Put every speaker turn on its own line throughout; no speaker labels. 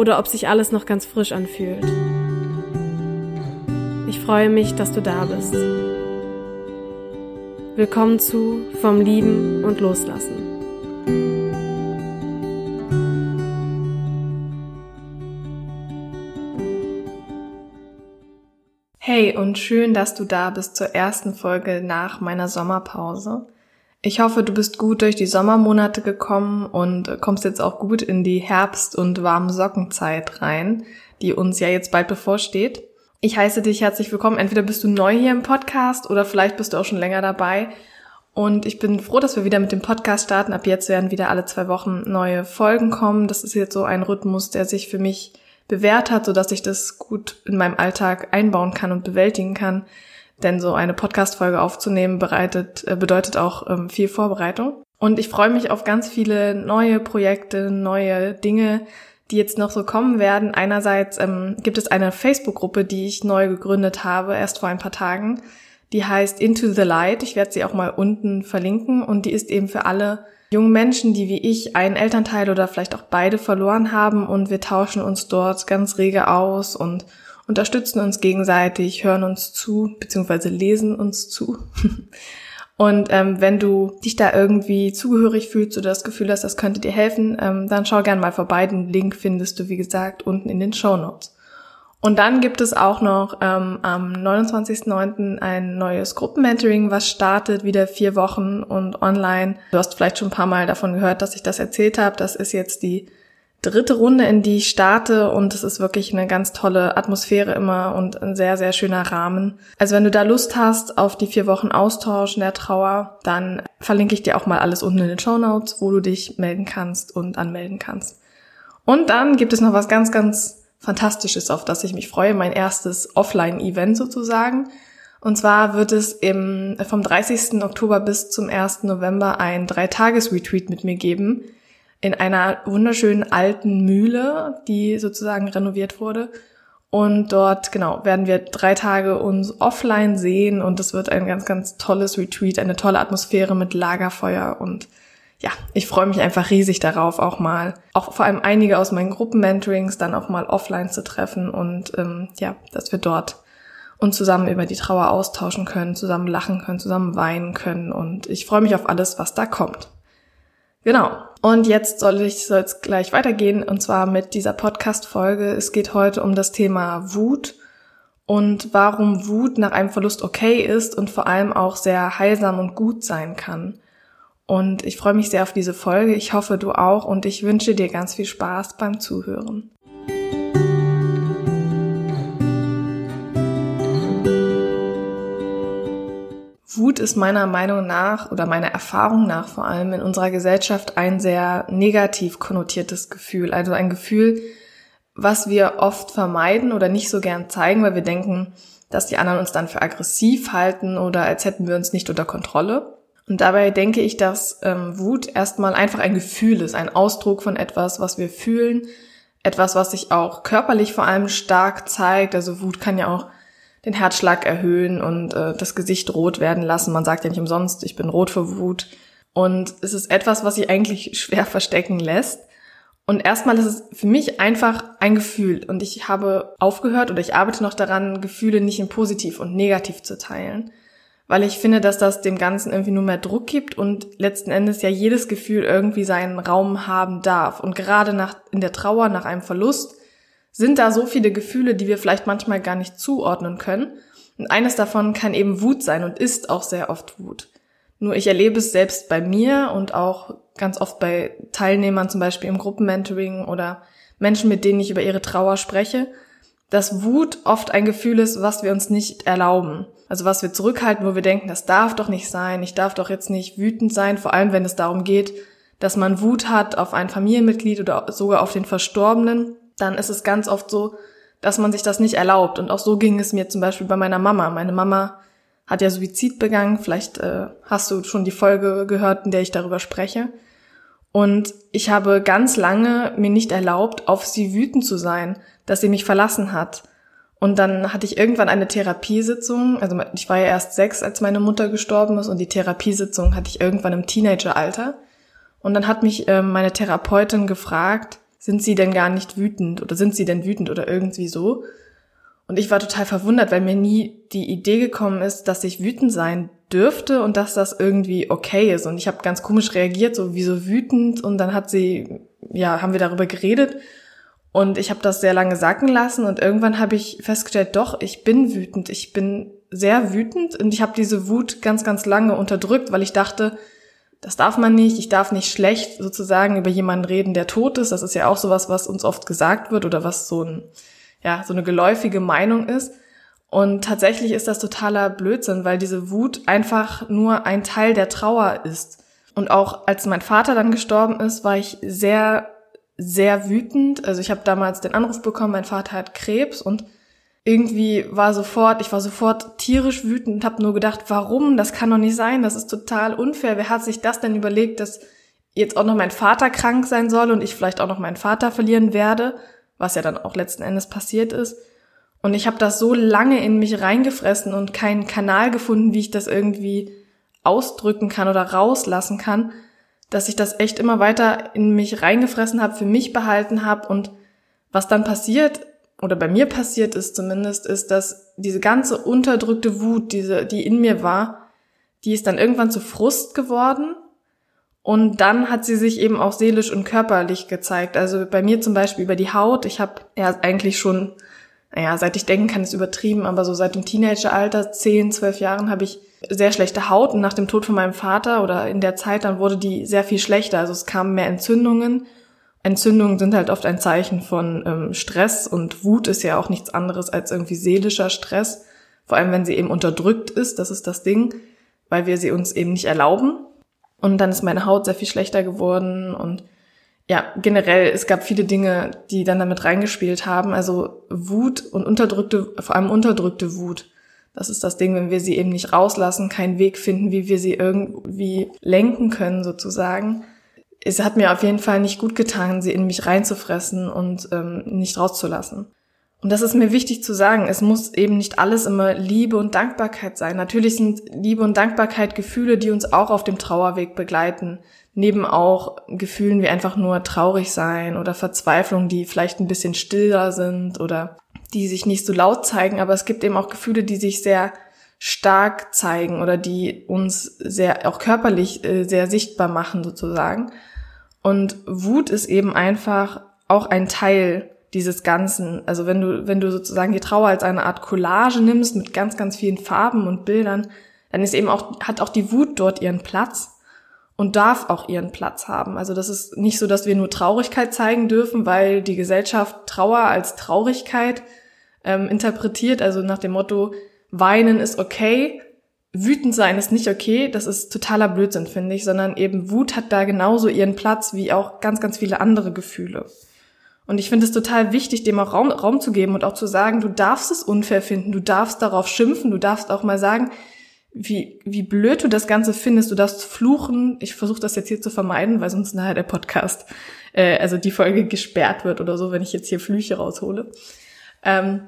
oder ob sich alles noch ganz frisch anfühlt. Ich freue mich, dass du da bist. Willkommen zu Vom Lieben und Loslassen.
Hey und schön, dass du da bist zur ersten Folge nach meiner Sommerpause. Ich hoffe, du bist gut durch die Sommermonate gekommen und kommst jetzt auch gut in die Herbst- und warme Sockenzeit rein, die uns ja jetzt bald bevorsteht. Ich heiße dich herzlich willkommen. Entweder bist du neu hier im Podcast oder vielleicht bist du auch schon länger dabei. Und ich bin froh, dass wir wieder mit dem Podcast starten. Ab jetzt werden wieder alle zwei Wochen neue Folgen kommen. Das ist jetzt so ein Rhythmus, der sich für mich bewährt hat, sodass ich das gut in meinem Alltag einbauen kann und bewältigen kann. Denn so eine Podcast-Folge aufzunehmen bereitet, äh, bedeutet auch ähm, viel Vorbereitung. Und ich freue mich auf ganz viele neue Projekte, neue Dinge, die jetzt noch so kommen werden. Einerseits ähm, gibt es eine Facebook-Gruppe, die ich neu gegründet habe, erst vor ein paar Tagen. Die heißt Into the Light. Ich werde sie auch mal unten verlinken. Und die ist eben für alle jungen Menschen, die wie ich einen Elternteil oder vielleicht auch beide verloren haben. Und wir tauschen uns dort ganz rege aus und unterstützen uns gegenseitig, hören uns zu, beziehungsweise lesen uns zu. Und ähm, wenn du dich da irgendwie zugehörig fühlst oder das Gefühl hast, das könnte dir helfen, ähm, dann schau gern mal vorbei. Den Link findest du, wie gesagt, unten in den Show Notes. Und dann gibt es auch noch ähm, am 29.09. ein neues Gruppenmentoring, was startet, wieder vier Wochen und online. Du hast vielleicht schon ein paar Mal davon gehört, dass ich das erzählt habe. Das ist jetzt die dritte Runde, in die ich starte und es ist wirklich eine ganz tolle Atmosphäre immer und ein sehr, sehr schöner Rahmen. Also wenn du da Lust hast auf die vier Wochen Austausch in der Trauer, dann verlinke ich dir auch mal alles unten in den Show Notes, wo du dich melden kannst und anmelden kannst. Und dann gibt es noch was ganz, ganz Fantastisches, auf das ich mich freue, mein erstes Offline-Event sozusagen. Und zwar wird es im, vom 30. Oktober bis zum 1. November ein Dreitages-Retreat mit mir geben, in einer wunderschönen alten Mühle, die sozusagen renoviert wurde. Und dort, genau, werden wir drei Tage uns offline sehen und es wird ein ganz, ganz tolles Retreat, eine tolle Atmosphäre mit Lagerfeuer und ja, ich freue mich einfach riesig darauf, auch mal, auch vor allem einige aus meinen Gruppenmentorings dann auch mal offline zu treffen und ähm, ja, dass wir dort uns zusammen über die Trauer austauschen können, zusammen lachen können, zusammen weinen können und ich freue mich auf alles, was da kommt. Genau. Und jetzt soll ich soll es gleich weitergehen und zwar mit dieser Podcast Folge. Es geht heute um das Thema Wut und warum Wut nach einem Verlust okay ist und vor allem auch sehr heilsam und gut sein kann. Und ich freue mich sehr auf diese Folge. Ich hoffe, du auch und ich wünsche dir ganz viel Spaß beim Zuhören. Wut ist meiner Meinung nach oder meiner Erfahrung nach vor allem in unserer Gesellschaft ein sehr negativ konnotiertes Gefühl. Also ein Gefühl, was wir oft vermeiden oder nicht so gern zeigen, weil wir denken, dass die anderen uns dann für aggressiv halten oder als hätten wir uns nicht unter Kontrolle. Und dabei denke ich, dass ähm, Wut erstmal einfach ein Gefühl ist, ein Ausdruck von etwas, was wir fühlen, etwas, was sich auch körperlich vor allem stark zeigt. Also Wut kann ja auch den Herzschlag erhöhen und äh, das Gesicht rot werden lassen. Man sagt ja nicht umsonst, ich bin rot vor Wut. Und es ist etwas, was sich eigentlich schwer verstecken lässt. Und erstmal ist es für mich einfach ein Gefühl. Und ich habe aufgehört oder ich arbeite noch daran, Gefühle nicht in positiv und negativ zu teilen. Weil ich finde, dass das dem Ganzen irgendwie nur mehr Druck gibt und letzten Endes ja jedes Gefühl irgendwie seinen Raum haben darf. Und gerade nach, in der Trauer nach einem Verlust sind da so viele Gefühle, die wir vielleicht manchmal gar nicht zuordnen können. Und eines davon kann eben Wut sein und ist auch sehr oft Wut. Nur ich erlebe es selbst bei mir und auch ganz oft bei Teilnehmern, zum Beispiel im Gruppenmentoring oder Menschen, mit denen ich über ihre Trauer spreche, dass Wut oft ein Gefühl ist, was wir uns nicht erlauben. Also was wir zurückhalten, wo wir denken, das darf doch nicht sein, ich darf doch jetzt nicht wütend sein, vor allem wenn es darum geht, dass man Wut hat auf ein Familienmitglied oder sogar auf den Verstorbenen, dann ist es ganz oft so, dass man sich das nicht erlaubt. Und auch so ging es mir zum Beispiel bei meiner Mama. Meine Mama hat ja Suizid begangen. Vielleicht äh, hast du schon die Folge gehört, in der ich darüber spreche. Und ich habe ganz lange mir nicht erlaubt, auf sie wütend zu sein, dass sie mich verlassen hat. Und dann hatte ich irgendwann eine Therapiesitzung. Also ich war ja erst sechs, als meine Mutter gestorben ist. Und die Therapiesitzung hatte ich irgendwann im Teenageralter. Und dann hat mich äh, meine Therapeutin gefragt, sind Sie denn gar nicht wütend oder sind Sie denn wütend oder irgendwie so? Und ich war total verwundert, weil mir nie die Idee gekommen ist, dass ich wütend sein dürfte und dass das irgendwie okay ist. Und ich habe ganz komisch reagiert, so wie so wütend. Und dann hat sie, ja, haben wir darüber geredet. Und ich habe das sehr lange sacken lassen. Und irgendwann habe ich festgestellt, doch, ich bin wütend. Ich bin sehr wütend. Und ich habe diese Wut ganz, ganz lange unterdrückt, weil ich dachte, das darf man nicht, ich darf nicht schlecht sozusagen über jemanden reden, der tot ist. Das ist ja auch sowas, was uns oft gesagt wird oder was so ein, ja, so eine geläufige Meinung ist. Und tatsächlich ist das totaler Blödsinn, weil diese Wut einfach nur ein Teil der Trauer ist. Und auch als mein Vater dann gestorben ist, war ich sehr, sehr wütend. Also ich habe damals den Anruf bekommen, mein Vater hat Krebs und irgendwie war sofort, ich war sofort tierisch wütend und habe nur gedacht, warum? Das kann doch nicht sein, das ist total unfair. Wer hat sich das denn überlegt, dass jetzt auch noch mein Vater krank sein soll und ich vielleicht auch noch meinen Vater verlieren werde, was ja dann auch letzten Endes passiert ist. Und ich habe das so lange in mich reingefressen und keinen Kanal gefunden, wie ich das irgendwie ausdrücken kann oder rauslassen kann, dass ich das echt immer weiter in mich reingefressen habe, für mich behalten habe und was dann passiert, oder bei mir passiert ist zumindest, ist, dass diese ganze unterdrückte Wut, diese, die in mir war, die ist dann irgendwann zu Frust geworden. Und dann hat sie sich eben auch seelisch und körperlich gezeigt. Also bei mir zum Beispiel über die Haut. Ich habe ja eigentlich schon, naja, seit ich denken kann, ist übertrieben, aber so seit dem Teenageralter, zehn, zwölf Jahren, habe ich sehr schlechte Haut. Und nach dem Tod von meinem Vater oder in der Zeit, dann wurde die sehr viel schlechter. Also es kamen mehr Entzündungen Entzündungen sind halt oft ein Zeichen von ähm, Stress und Wut ist ja auch nichts anderes als irgendwie seelischer Stress. Vor allem, wenn sie eben unterdrückt ist, das ist das Ding, weil wir sie uns eben nicht erlauben. Und dann ist meine Haut sehr viel schlechter geworden und ja, generell, es gab viele Dinge, die dann damit reingespielt haben. Also Wut und unterdrückte, vor allem unterdrückte Wut. Das ist das Ding, wenn wir sie eben nicht rauslassen, keinen Weg finden, wie wir sie irgendwie lenken können, sozusagen es hat mir auf jeden Fall nicht gut getan, sie in mich reinzufressen und ähm, nicht rauszulassen. Und das ist mir wichtig zu sagen. Es muss eben nicht alles immer Liebe und Dankbarkeit sein. Natürlich sind Liebe und Dankbarkeit Gefühle, die uns auch auf dem Trauerweg begleiten. Neben auch Gefühlen wie einfach nur traurig sein oder Verzweiflung, die vielleicht ein bisschen stiller sind oder die sich nicht so laut zeigen. Aber es gibt eben auch Gefühle, die sich sehr stark zeigen oder die uns sehr, auch körperlich äh, sehr sichtbar machen sozusagen. Und Wut ist eben einfach auch ein Teil dieses Ganzen. Also wenn du, wenn du sozusagen die Trauer als eine Art Collage nimmst mit ganz, ganz vielen Farben und Bildern, dann ist eben auch, hat auch die Wut dort ihren Platz und darf auch ihren Platz haben. Also das ist nicht so, dass wir nur Traurigkeit zeigen dürfen, weil die Gesellschaft Trauer als Traurigkeit ähm, interpretiert, also nach dem Motto, weinen ist okay, wütend sein ist nicht okay, das ist totaler Blödsinn, finde ich, sondern eben Wut hat da genauso ihren Platz wie auch ganz, ganz viele andere Gefühle. Und ich finde es total wichtig, dem auch Raum, Raum zu geben und auch zu sagen, du darfst es unfair finden, du darfst darauf schimpfen, du darfst auch mal sagen, wie, wie blöd du das Ganze findest, du darfst fluchen. Ich versuche das jetzt hier zu vermeiden, weil sonst nachher der Podcast, äh, also die Folge gesperrt wird oder so, wenn ich jetzt hier Flüche raushole. Ähm,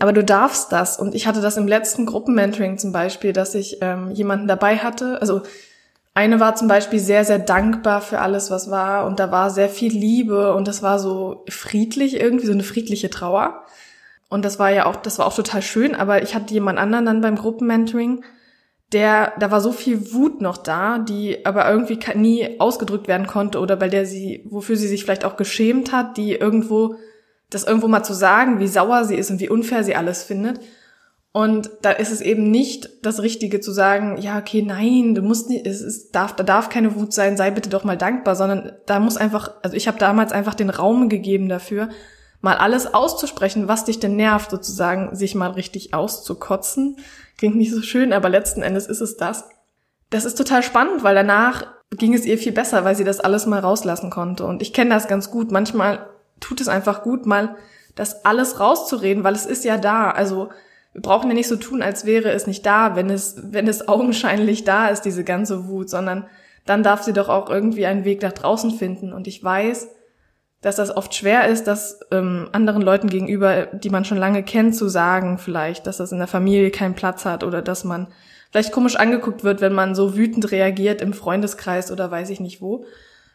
aber du darfst das. Und ich hatte das im letzten Gruppenmentoring zum Beispiel, dass ich ähm, jemanden dabei hatte. Also eine war zum Beispiel sehr, sehr dankbar für alles, was war. Und da war sehr viel Liebe und das war so friedlich, irgendwie so eine friedliche Trauer. Und das war ja auch, das war auch total schön. Aber ich hatte jemand anderen dann beim Gruppenmentoring, der, da war so viel Wut noch da, die aber irgendwie nie ausgedrückt werden konnte oder bei der sie, wofür sie sich vielleicht auch geschämt hat, die irgendwo das irgendwo mal zu sagen, wie sauer sie ist und wie unfair sie alles findet. Und da ist es eben nicht das Richtige zu sagen, ja, okay, nein, du musst nicht, es ist, darf, da darf keine Wut sein, sei bitte doch mal dankbar, sondern da muss einfach, also ich habe damals einfach den Raum gegeben dafür, mal alles auszusprechen, was dich denn nervt, sozusagen, sich mal richtig auszukotzen. Klingt nicht so schön, aber letzten Endes ist es das. Das ist total spannend, weil danach ging es ihr viel besser, weil sie das alles mal rauslassen konnte. Und ich kenne das ganz gut. Manchmal tut es einfach gut, mal das alles rauszureden, weil es ist ja da. Also wir brauchen ja nicht so tun, als wäre es nicht da, wenn es, wenn es augenscheinlich da ist, diese ganze Wut, sondern dann darf sie doch auch irgendwie einen Weg nach draußen finden. Und ich weiß, dass das oft schwer ist, das ähm, anderen Leuten gegenüber, die man schon lange kennt, zu sagen, vielleicht, dass das in der Familie keinen Platz hat oder dass man vielleicht komisch angeguckt wird, wenn man so wütend reagiert im Freundeskreis oder weiß ich nicht wo.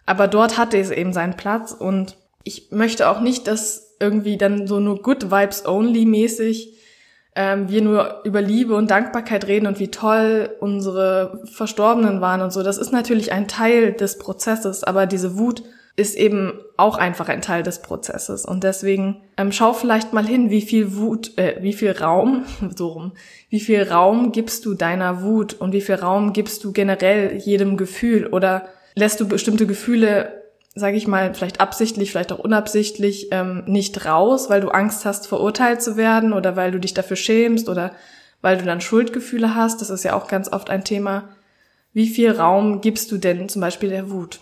Aber dort hatte es eben seinen Platz und ich möchte auch nicht, dass irgendwie dann so nur Good Vibes Only mäßig ähm, wir nur über Liebe und Dankbarkeit reden und wie toll unsere Verstorbenen waren und so. Das ist natürlich ein Teil des Prozesses, aber diese Wut ist eben auch einfach ein Teil des Prozesses. Und deswegen ähm, schau vielleicht mal hin, wie viel Wut, äh, wie viel Raum, so rum, wie viel Raum gibst du deiner Wut und wie viel Raum gibst du generell jedem Gefühl oder lässt du bestimmte Gefühle sage ich mal, vielleicht absichtlich, vielleicht auch unabsichtlich ähm, nicht raus, weil du Angst hast, verurteilt zu werden oder weil du dich dafür schämst oder weil du dann Schuldgefühle hast. Das ist ja auch ganz oft ein Thema. Wie viel Raum gibst du denn zum Beispiel der Wut?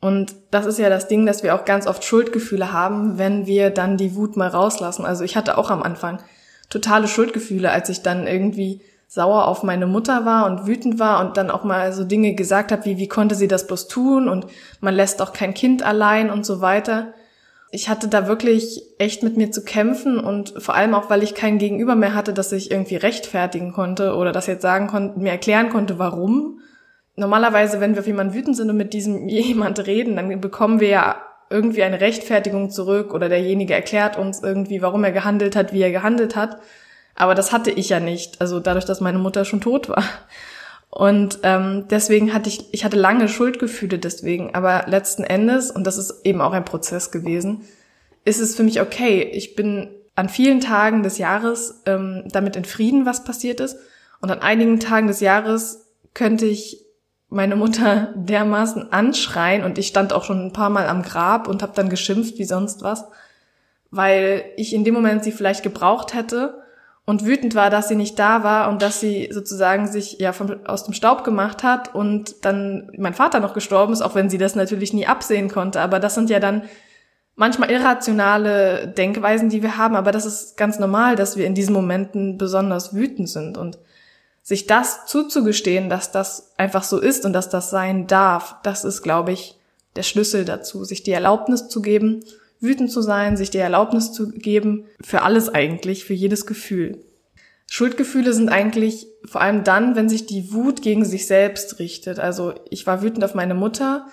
Und das ist ja das Ding, dass wir auch ganz oft Schuldgefühle haben, wenn wir dann die Wut mal rauslassen. Also ich hatte auch am Anfang totale Schuldgefühle, als ich dann irgendwie sauer auf meine Mutter war und wütend war und dann auch mal so Dinge gesagt hat, wie wie konnte sie das bloß tun und man lässt auch kein Kind allein und so weiter. Ich hatte da wirklich echt mit mir zu kämpfen und vor allem auch, weil ich kein Gegenüber mehr hatte, dass ich irgendwie rechtfertigen konnte oder das jetzt sagen konnte, mir erklären konnte, warum. Normalerweise, wenn wir auf jemanden wütend sind und mit diesem jemand reden, dann bekommen wir ja irgendwie eine Rechtfertigung zurück oder derjenige erklärt uns irgendwie, warum er gehandelt hat, wie er gehandelt hat. Aber das hatte ich ja nicht, also dadurch, dass meine Mutter schon tot war. Und ähm, deswegen hatte ich, ich hatte lange Schuldgefühle deswegen, aber letzten Endes, und das ist eben auch ein Prozess gewesen, ist es für mich okay. Ich bin an vielen Tagen des Jahres ähm, damit in Frieden, was passiert ist. Und an einigen Tagen des Jahres könnte ich meine Mutter dermaßen anschreien und ich stand auch schon ein paar Mal am Grab und habe dann geschimpft wie sonst was, weil ich in dem Moment sie vielleicht gebraucht hätte und wütend war, dass sie nicht da war und dass sie sozusagen sich ja vom, aus dem Staub gemacht hat und dann mein Vater noch gestorben ist, auch wenn sie das natürlich nie absehen konnte. Aber das sind ja dann manchmal irrationale Denkweisen, die wir haben. Aber das ist ganz normal, dass wir in diesen Momenten besonders wütend sind und sich das zuzugestehen, dass das einfach so ist und dass das sein darf, das ist, glaube ich, der Schlüssel dazu, sich die Erlaubnis zu geben, wütend zu sein, sich die Erlaubnis zu geben, für alles eigentlich, für jedes Gefühl. Schuldgefühle sind eigentlich vor allem dann, wenn sich die Wut gegen sich selbst richtet. Also ich war wütend auf meine Mutter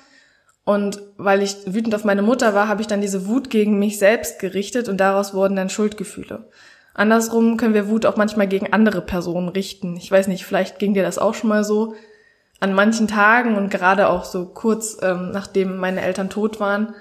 und weil ich wütend auf meine Mutter war, habe ich dann diese Wut gegen mich selbst gerichtet und daraus wurden dann Schuldgefühle. Andersrum können wir Wut auch manchmal gegen andere Personen richten. Ich weiß nicht, vielleicht ging dir das auch schon mal so. An manchen Tagen und gerade auch so kurz ähm, nachdem meine Eltern tot waren,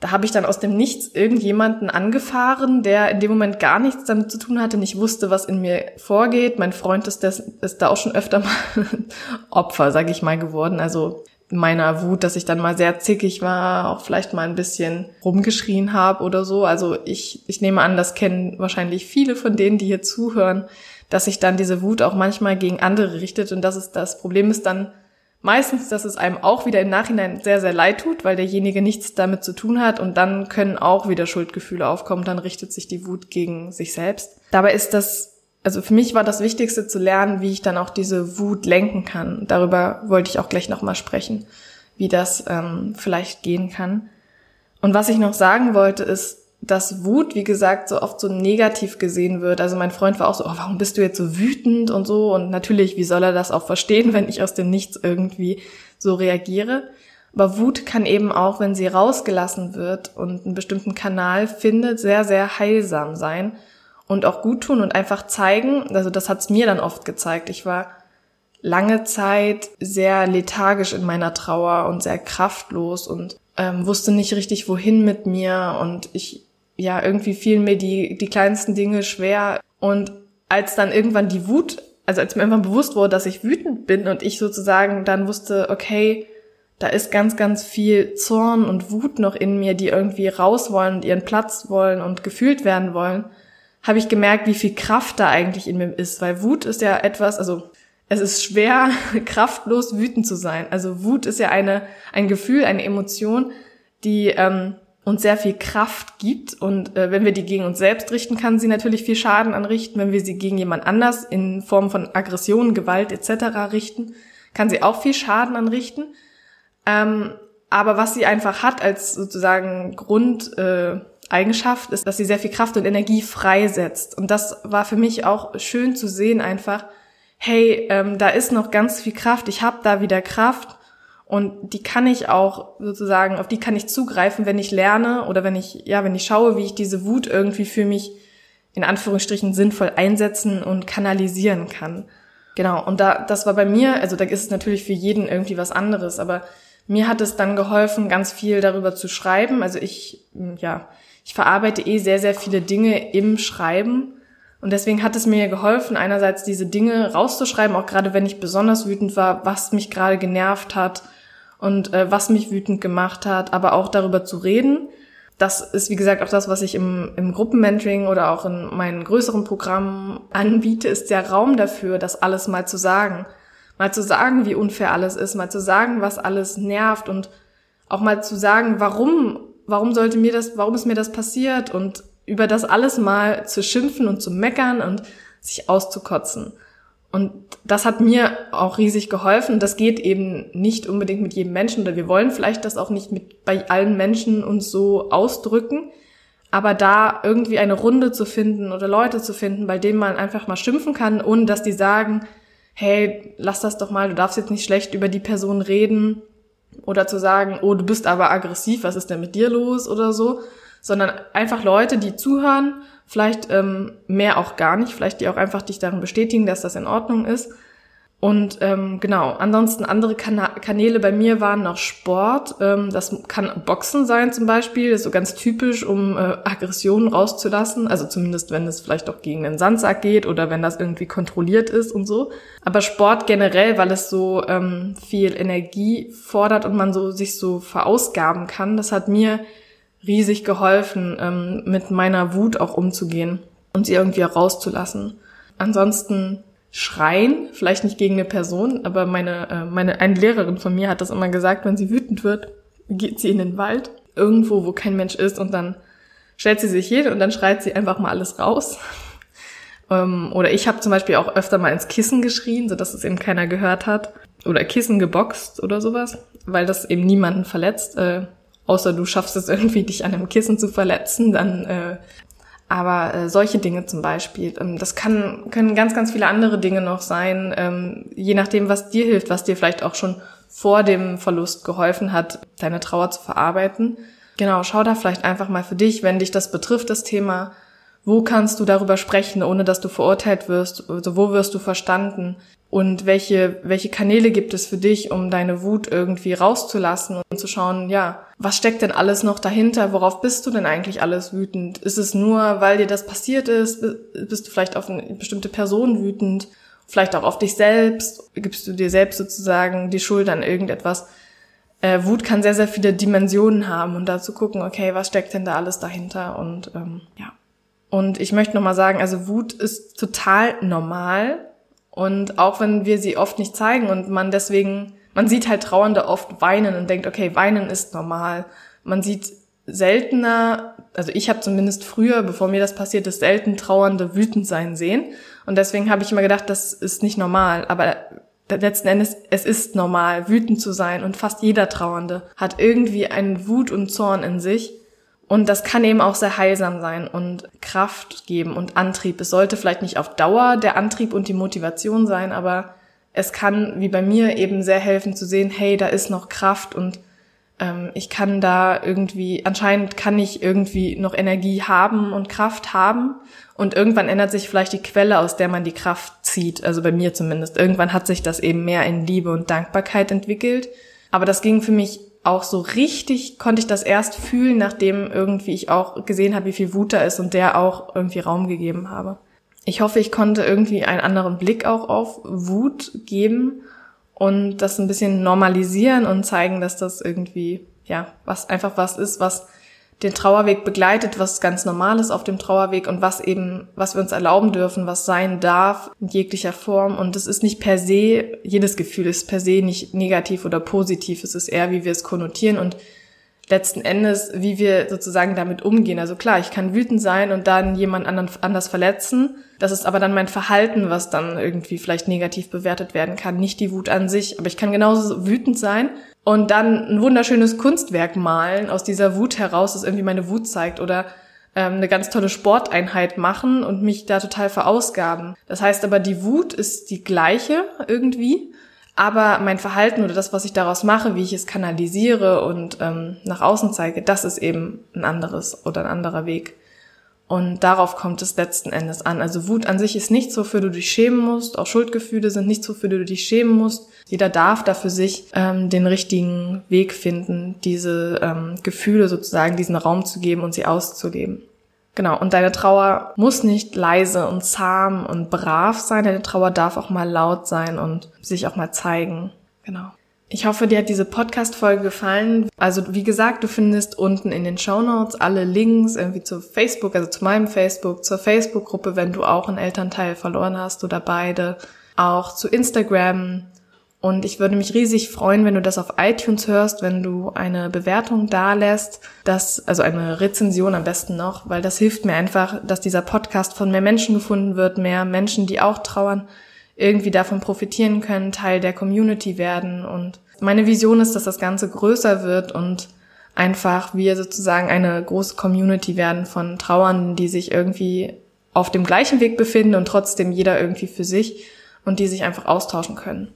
da habe ich dann aus dem Nichts irgendjemanden angefahren, der in dem Moment gar nichts damit zu tun hatte, nicht wusste, was in mir vorgeht. Mein Freund ist, das, ist da auch schon öfter mal Opfer, sage ich mal, geworden. Also meiner Wut, dass ich dann mal sehr zickig war, auch vielleicht mal ein bisschen rumgeschrien habe oder so. Also ich, ich nehme an, das kennen wahrscheinlich viele von denen, die hier zuhören, dass sich dann diese Wut auch manchmal gegen andere richtet. Und das ist das Problem ist dann, Meistens, dass es einem auch wieder im Nachhinein sehr, sehr leid tut, weil derjenige nichts damit zu tun hat und dann können auch wieder Schuldgefühle aufkommen, dann richtet sich die Wut gegen sich selbst. Dabei ist das, also für mich war das Wichtigste zu lernen, wie ich dann auch diese Wut lenken kann. Darüber wollte ich auch gleich nochmal sprechen, wie das ähm, vielleicht gehen kann. Und was ich noch sagen wollte, ist, dass Wut, wie gesagt, so oft so negativ gesehen wird. Also mein Freund war auch so, oh, warum bist du jetzt so wütend und so? Und natürlich, wie soll er das auch verstehen, wenn ich aus dem Nichts irgendwie so reagiere? Aber Wut kann eben auch, wenn sie rausgelassen wird und einen bestimmten Kanal findet, sehr, sehr heilsam sein und auch gut tun und einfach zeigen, also das hat's mir dann oft gezeigt. Ich war lange Zeit sehr lethargisch in meiner Trauer und sehr kraftlos und ähm, wusste nicht richtig, wohin mit mir und ich ja, irgendwie fielen mir die, die kleinsten Dinge schwer. Und als dann irgendwann die Wut, also als mir irgendwann bewusst wurde, dass ich wütend bin und ich sozusagen dann wusste, okay, da ist ganz, ganz viel Zorn und Wut noch in mir, die irgendwie raus wollen und ihren Platz wollen und gefühlt werden wollen, habe ich gemerkt, wie viel Kraft da eigentlich in mir ist. Weil Wut ist ja etwas, also es ist schwer, kraftlos wütend zu sein. Also Wut ist ja eine, ein Gefühl, eine Emotion, die ähm, uns sehr viel Kraft gibt. Und äh, wenn wir die gegen uns selbst richten, kann sie natürlich viel Schaden anrichten. Wenn wir sie gegen jemand anders in Form von Aggression, Gewalt etc. richten, kann sie auch viel Schaden anrichten. Ähm, aber was sie einfach hat als sozusagen Grundeigenschaft, äh, ist, dass sie sehr viel Kraft und Energie freisetzt. Und das war für mich auch schön zu sehen einfach, hey, ähm, da ist noch ganz viel Kraft, ich habe da wieder Kraft und die kann ich auch sozusagen, auf die kann ich zugreifen, wenn ich lerne oder wenn ich, ja, wenn ich schaue, wie ich diese Wut irgendwie für mich in Anführungsstrichen sinnvoll einsetzen und kanalisieren kann. Genau. Und da, das war bei mir, also da ist es natürlich für jeden irgendwie was anderes, aber mir hat es dann geholfen, ganz viel darüber zu schreiben. Also ich, ja, ich verarbeite eh sehr, sehr viele Dinge im Schreiben. Und deswegen hat es mir geholfen, einerseits diese Dinge rauszuschreiben, auch gerade wenn ich besonders wütend war, was mich gerade genervt hat und äh, was mich wütend gemacht hat, aber auch darüber zu reden. Das ist, wie gesagt, auch das, was ich im, im Gruppenmentoring oder auch in meinen größeren Programmen anbiete, ist der Raum dafür, das alles mal zu sagen mal zu sagen, wie unfair alles ist, mal zu sagen, was alles nervt und auch mal zu sagen, warum, warum sollte mir das, warum ist mir das passiert und über das alles mal zu schimpfen und zu meckern und sich auszukotzen. Und das hat mir auch riesig geholfen. Das geht eben nicht unbedingt mit jedem Menschen oder wir wollen vielleicht das auch nicht mit bei allen Menschen uns so ausdrücken. Aber da irgendwie eine Runde zu finden oder Leute zu finden, bei denen man einfach mal schimpfen kann, ohne dass die sagen, hey, lass das doch mal, du darfst jetzt nicht schlecht über die Person reden oder zu sagen, oh, du bist aber aggressiv, was ist denn mit dir los oder so, sondern einfach Leute, die zuhören, vielleicht ähm, mehr auch gar nicht, vielleicht die auch einfach dich darin bestätigen, dass das in Ordnung ist und ähm, genau, ansonsten andere Kana Kanäle bei mir waren noch Sport. Ähm, das kann Boxen sein zum Beispiel, ist so ganz typisch, um äh, Aggressionen rauszulassen. Also zumindest, wenn es vielleicht auch gegen den Sandsack geht oder wenn das irgendwie kontrolliert ist und so. Aber Sport generell, weil es so ähm, viel Energie fordert und man so sich so verausgaben kann, das hat mir riesig geholfen, ähm, mit meiner Wut auch umzugehen und sie irgendwie rauszulassen. Ansonsten schreien, vielleicht nicht gegen eine Person, aber meine, äh, meine, eine Lehrerin von mir hat das immer gesagt, wenn sie wütend wird, geht sie in den Wald, irgendwo, wo kein Mensch ist und dann stellt sie sich hin und dann schreit sie einfach mal alles raus. ähm, oder ich habe zum Beispiel auch öfter mal ins Kissen geschrien, so dass es eben keiner gehört hat. Oder Kissen geboxt oder sowas, weil das eben niemanden verletzt. Äh, außer du schaffst es irgendwie, dich an einem Kissen zu verletzen, dann äh, aber äh, solche Dinge zum Beispiel, ähm, das kann, können ganz, ganz viele andere Dinge noch sein, ähm, je nachdem, was dir hilft, was dir vielleicht auch schon vor dem Verlust geholfen hat, deine Trauer zu verarbeiten. Genau, schau da vielleicht einfach mal für dich, wenn dich das betrifft, das Thema, wo kannst du darüber sprechen, ohne dass du verurteilt wirst, also wo wirst du verstanden und welche, welche Kanäle gibt es für dich, um deine Wut irgendwie rauszulassen und zu schauen, ja, was steckt denn alles noch dahinter? Worauf bist du denn eigentlich alles wütend? Ist es nur, weil dir das passiert ist? Bist du vielleicht auf eine bestimmte Person wütend? Vielleicht auch auf dich selbst? Gibst du dir selbst sozusagen die Schuld an irgendetwas? Äh, Wut kann sehr, sehr viele Dimensionen haben und da zu gucken, okay, was steckt denn da alles dahinter? Und ähm, ja. Und ich möchte nochmal sagen, also Wut ist total normal. Und auch wenn wir sie oft nicht zeigen und man deswegen man sieht halt Trauernde oft weinen und denkt, okay, weinen ist normal. Man sieht seltener, also ich habe zumindest früher, bevor mir das passiert ist, selten Trauernde wütend sein sehen. Und deswegen habe ich immer gedacht, das ist nicht normal. Aber letzten Endes, es ist normal, wütend zu sein. Und fast jeder Trauernde hat irgendwie einen Wut und Zorn in sich. Und das kann eben auch sehr heilsam sein und Kraft geben und Antrieb. Es sollte vielleicht nicht auf Dauer der Antrieb und die Motivation sein, aber es kann, wie bei mir, eben sehr helfen zu sehen, hey, da ist noch Kraft und ähm, ich kann da irgendwie, anscheinend kann ich irgendwie noch Energie haben und Kraft haben. Und irgendwann ändert sich vielleicht die Quelle, aus der man die Kraft zieht. Also bei mir zumindest. Irgendwann hat sich das eben mehr in Liebe und Dankbarkeit entwickelt. Aber das ging für mich auch so richtig konnte ich das erst fühlen, nachdem irgendwie ich auch gesehen habe, wie viel Wut da ist und der auch irgendwie Raum gegeben habe. Ich hoffe, ich konnte irgendwie einen anderen Blick auch auf Wut geben und das ein bisschen normalisieren und zeigen, dass das irgendwie, ja, was einfach was ist, was den Trauerweg begleitet, was ganz normal ist auf dem Trauerweg und was eben, was wir uns erlauben dürfen, was sein darf in jeglicher Form. Und es ist nicht per se, jedes Gefühl ist per se nicht negativ oder positiv. Es ist eher, wie wir es konnotieren und letzten Endes, wie wir sozusagen damit umgehen. Also klar, ich kann wütend sein und dann jemand anderen anders verletzen. Das ist aber dann mein Verhalten, was dann irgendwie vielleicht negativ bewertet werden kann. Nicht die Wut an sich. Aber ich kann genauso wütend sein und dann ein wunderschönes Kunstwerk malen aus dieser Wut heraus, das irgendwie meine Wut zeigt oder ähm, eine ganz tolle Sporteinheit machen und mich da total verausgaben. Das heißt aber, die Wut ist die gleiche irgendwie aber mein Verhalten oder das, was ich daraus mache, wie ich es kanalisiere und ähm, nach außen zeige, das ist eben ein anderes oder ein anderer Weg. Und darauf kommt es letzten Endes an. Also Wut an sich ist nichts, wofür du dich schämen musst. Auch Schuldgefühle sind nichts, wofür du dich schämen musst. Jeder darf da für sich ähm, den richtigen Weg finden, diese ähm, Gefühle sozusagen diesen Raum zu geben und sie auszuleben. Genau, und deine Trauer muss nicht leise und zahm und brav sein, deine Trauer darf auch mal laut sein und sich auch mal zeigen. Genau. Ich hoffe, dir hat diese Podcast-Folge gefallen. Also, wie gesagt, du findest unten in den Show Notes alle Links irgendwie zu Facebook, also zu meinem Facebook, zur Facebook-Gruppe, wenn du auch einen Elternteil verloren hast oder beide, auch zu Instagram, und ich würde mich riesig freuen, wenn du das auf iTunes hörst, wenn du eine Bewertung dalässt, das, also eine Rezension am besten noch, weil das hilft mir einfach, dass dieser Podcast von mehr Menschen gefunden wird, mehr Menschen, die auch trauern, irgendwie davon profitieren können, Teil der Community werden. Und meine Vision ist, dass das Ganze größer wird und einfach wir sozusagen eine große Community werden von Trauernden, die sich irgendwie auf dem gleichen Weg befinden und trotzdem jeder irgendwie für sich und die sich einfach austauschen können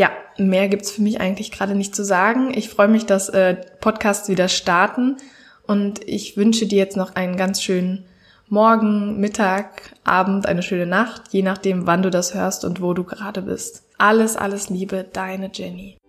ja, mehr gibt's für mich eigentlich gerade nicht zu sagen. Ich freue mich, dass äh, Podcasts wieder starten und ich wünsche dir jetzt noch einen ganz schönen Morgen, Mittag, Abend, eine schöne Nacht, je nachdem, wann du das hörst und wo du gerade bist. Alles, alles Liebe, deine Jenny.